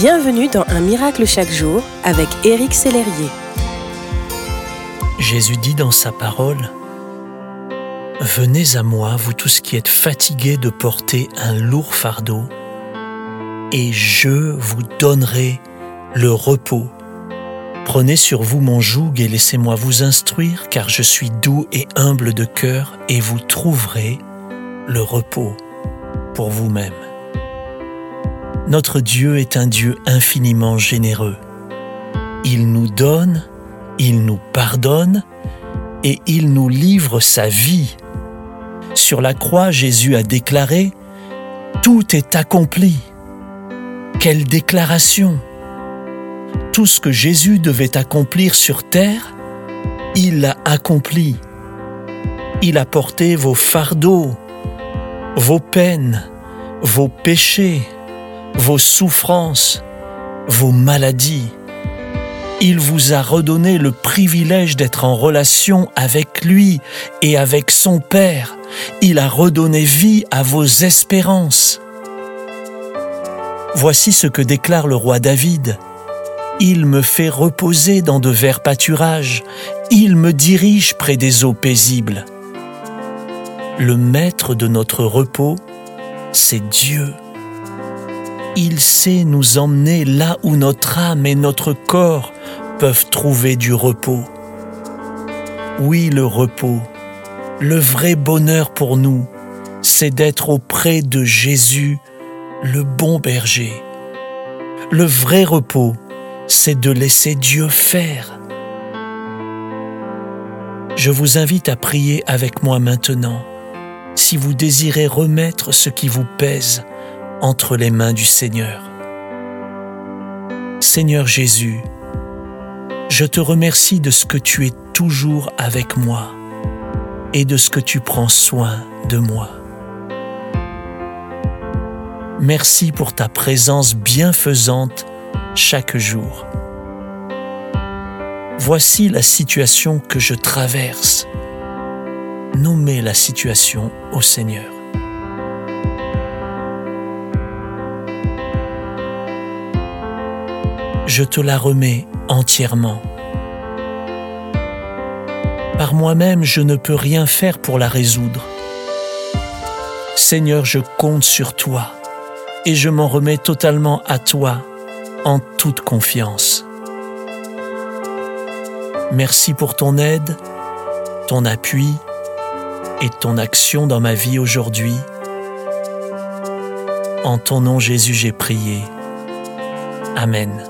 Bienvenue dans Un miracle chaque jour avec Éric Sellerier. Jésus dit dans sa parole, Venez à moi, vous tous qui êtes fatigués de porter un lourd fardeau, et je vous donnerai le repos. Prenez sur vous mon joug et laissez-moi vous instruire, car je suis doux et humble de cœur, et vous trouverez le repos pour vous-même. Notre Dieu est un Dieu infiniment généreux. Il nous donne, il nous pardonne et il nous livre sa vie. Sur la croix, Jésus a déclaré ⁇ Tout est accompli ⁇ Quelle déclaration Tout ce que Jésus devait accomplir sur terre, il l'a accompli. Il a porté vos fardeaux, vos peines, vos péchés, vos souffrances, vos maladies. Il vous a redonné le privilège d'être en relation avec lui et avec son Père. Il a redonné vie à vos espérances. Voici ce que déclare le roi David. Il me fait reposer dans de verts pâturages, il me dirige près des eaux paisibles. Le maître de notre repos, c'est Dieu il sait nous emmener là où notre âme et notre corps peuvent trouver du repos. Oui, le repos, le vrai bonheur pour nous, c'est d'être auprès de Jésus, le bon berger. Le vrai repos, c'est de laisser Dieu faire. Je vous invite à prier avec moi maintenant si vous désirez remettre ce qui vous pèse entre les mains du Seigneur. Seigneur Jésus, je te remercie de ce que tu es toujours avec moi et de ce que tu prends soin de moi. Merci pour ta présence bienfaisante chaque jour. Voici la situation que je traverse. Nommez la situation au Seigneur. Je te la remets entièrement. Par moi-même, je ne peux rien faire pour la résoudre. Seigneur, je compte sur toi et je m'en remets totalement à toi en toute confiance. Merci pour ton aide, ton appui et ton action dans ma vie aujourd'hui. En ton nom Jésus j'ai prié. Amen.